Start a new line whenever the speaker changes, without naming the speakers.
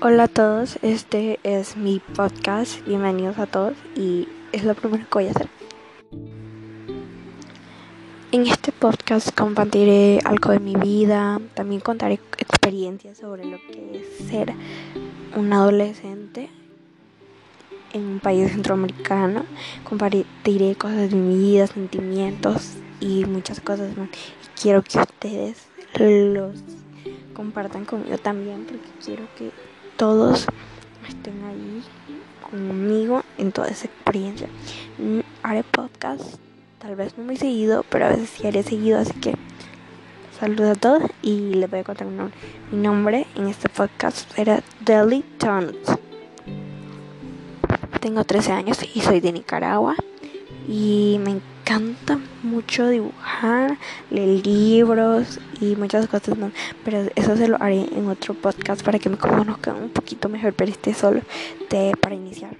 Hola a todos, este es mi podcast, bienvenidos a todos y es lo primero que voy a hacer. En este podcast compartiré algo de mi vida, también contaré experiencias sobre lo que es ser un adolescente en un país centroamericano, compartiré cosas de mi vida, sentimientos y muchas cosas más. Y quiero que ustedes los compartan conmigo también porque quiero que todos estén ahí conmigo en toda esa experiencia. Mm, haré podcast, tal vez no muy seguido, pero a veces sí haré seguido, así que saludos a todos y les voy a contar nombre. Mi nombre en este podcast será Deli Tones. Tengo 13 años y soy de Nicaragua y me encanta mucho dibujar, leer libros y muchas cosas más, pero eso se lo haré en otro podcast para que me conozcan un poquito mejor, pero este solo de, para iniciar.